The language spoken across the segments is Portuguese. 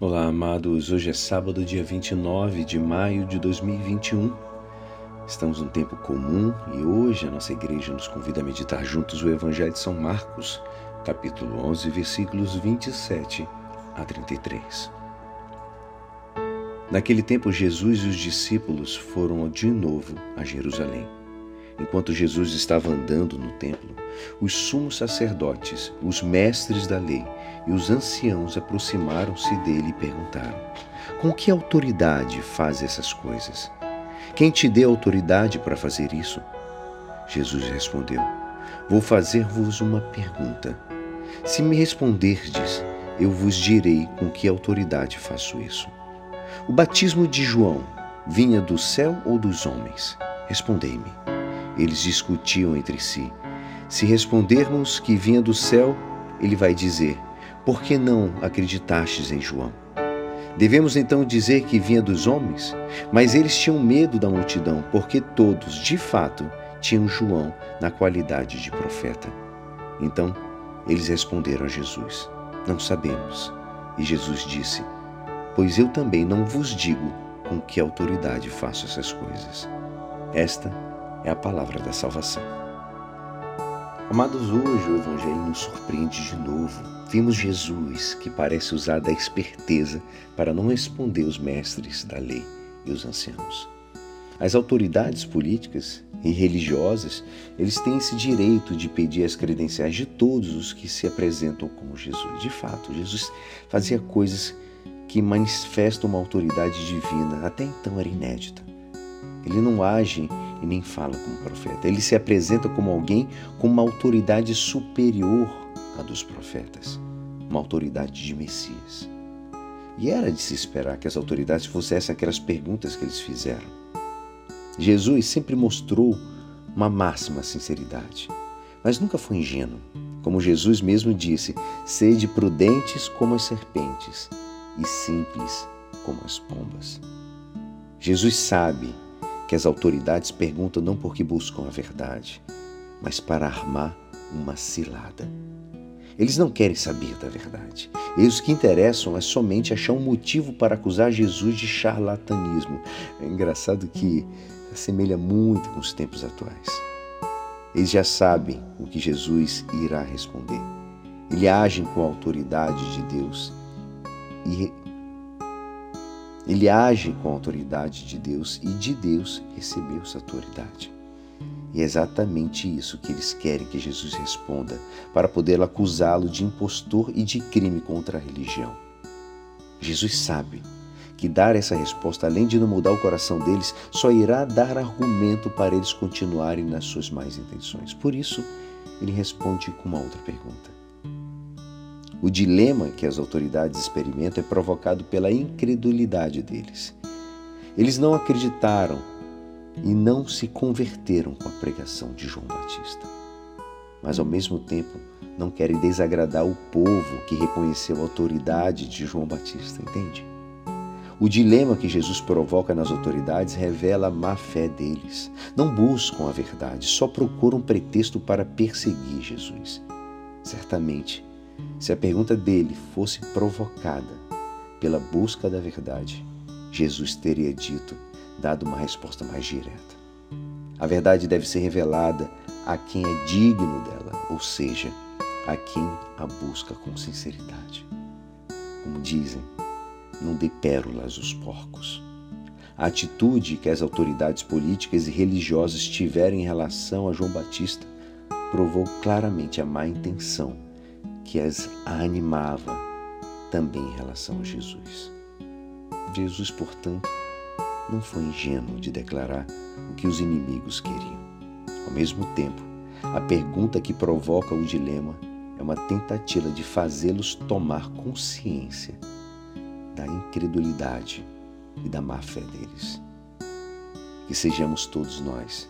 Olá, amados. Hoje é sábado, dia 29 de maio de 2021. Estamos num tempo comum e hoje a nossa igreja nos convida a meditar juntos o Evangelho de São Marcos, capítulo 11, versículos 27 a 33. Naquele tempo, Jesus e os discípulos foram de novo a Jerusalém. Enquanto Jesus estava andando no templo, os sumos sacerdotes, os mestres da lei e os anciãos aproximaram-se dele e perguntaram: Com que autoridade faz essas coisas? Quem te deu autoridade para fazer isso? Jesus respondeu: Vou fazer-vos uma pergunta. Se me responderdes, eu vos direi com que autoridade faço isso. O batismo de João vinha do céu ou dos homens? Respondei-me. Eles discutiam entre si. Se respondermos que vinha do céu, ele vai dizer: Por que não acreditastes em João? Devemos então dizer que vinha dos homens? Mas eles tinham medo da multidão, porque todos, de fato, tinham João na qualidade de profeta. Então, eles responderam a Jesus: Não sabemos. E Jesus disse: Pois eu também não vos digo com que autoridade faço essas coisas. Esta é a palavra da salvação. Amados, hoje o Evangelho nos surpreende de novo. Vimos Jesus que parece usar da esperteza para não responder os mestres da lei e os anciãos. As autoridades políticas e religiosas, eles têm esse direito de pedir as credenciais de todos os que se apresentam como Jesus. De fato, Jesus fazia coisas que manifestam uma autoridade divina, até então era inédita. Ele não age e nem fala como profeta. Ele se apresenta como alguém com uma autoridade superior à dos profetas, uma autoridade de Messias. E era de se esperar que as autoridades fizessem aquelas perguntas que eles fizeram. Jesus sempre mostrou uma máxima sinceridade, mas nunca foi ingênuo. Como Jesus mesmo disse, sede prudentes como as serpentes e simples como as pombas. Jesus sabe que as autoridades perguntam não porque buscam a verdade, mas para armar uma cilada. Eles não querem saber da verdade. Eles que interessam é somente achar um motivo para acusar Jesus de charlatanismo. É engraçado que assemelha muito com os tempos atuais. Eles já sabem o que Jesus irá responder. Ele agem com a autoridade de Deus e ele age com a autoridade de Deus e de Deus recebeu essa autoridade. E é exatamente isso que eles querem que Jesus responda, para poder acusá-lo de impostor e de crime contra a religião. Jesus sabe que dar essa resposta, além de não mudar o coração deles, só irá dar argumento para eles continuarem nas suas más intenções. Por isso, ele responde com uma outra pergunta. O dilema que as autoridades experimentam é provocado pela incredulidade deles. Eles não acreditaram e não se converteram com a pregação de João Batista. Mas, ao mesmo tempo, não querem desagradar o povo que reconheceu a autoridade de João Batista, entende? O dilema que Jesus provoca nas autoridades revela a má fé deles. Não buscam a verdade, só procuram pretexto para perseguir Jesus. Certamente, se a pergunta dele fosse provocada pela busca da verdade, Jesus teria dito, dado uma resposta mais direta. A verdade deve ser revelada a quem é digno dela, ou seja, a quem a busca com sinceridade. Como dizem, não dê pérolas aos porcos. A atitude que as autoridades políticas e religiosas tiveram em relação a João Batista provou claramente a má intenção que as animava também em relação a Jesus. Jesus, portanto, não foi ingênuo de declarar o que os inimigos queriam. Ao mesmo tempo, a pergunta que provoca o dilema é uma tentativa de fazê-los tomar consciência da incredulidade e da má fé deles. Que sejamos todos nós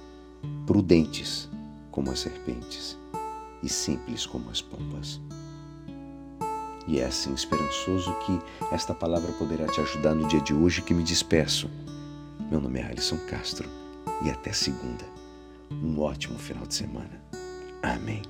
prudentes como as serpentes e simples como as pombas. E é assim esperançoso que esta palavra poderá te ajudar no dia de hoje que me despeço. Meu nome é Alisson Castro e até segunda. Um ótimo final de semana. Amém.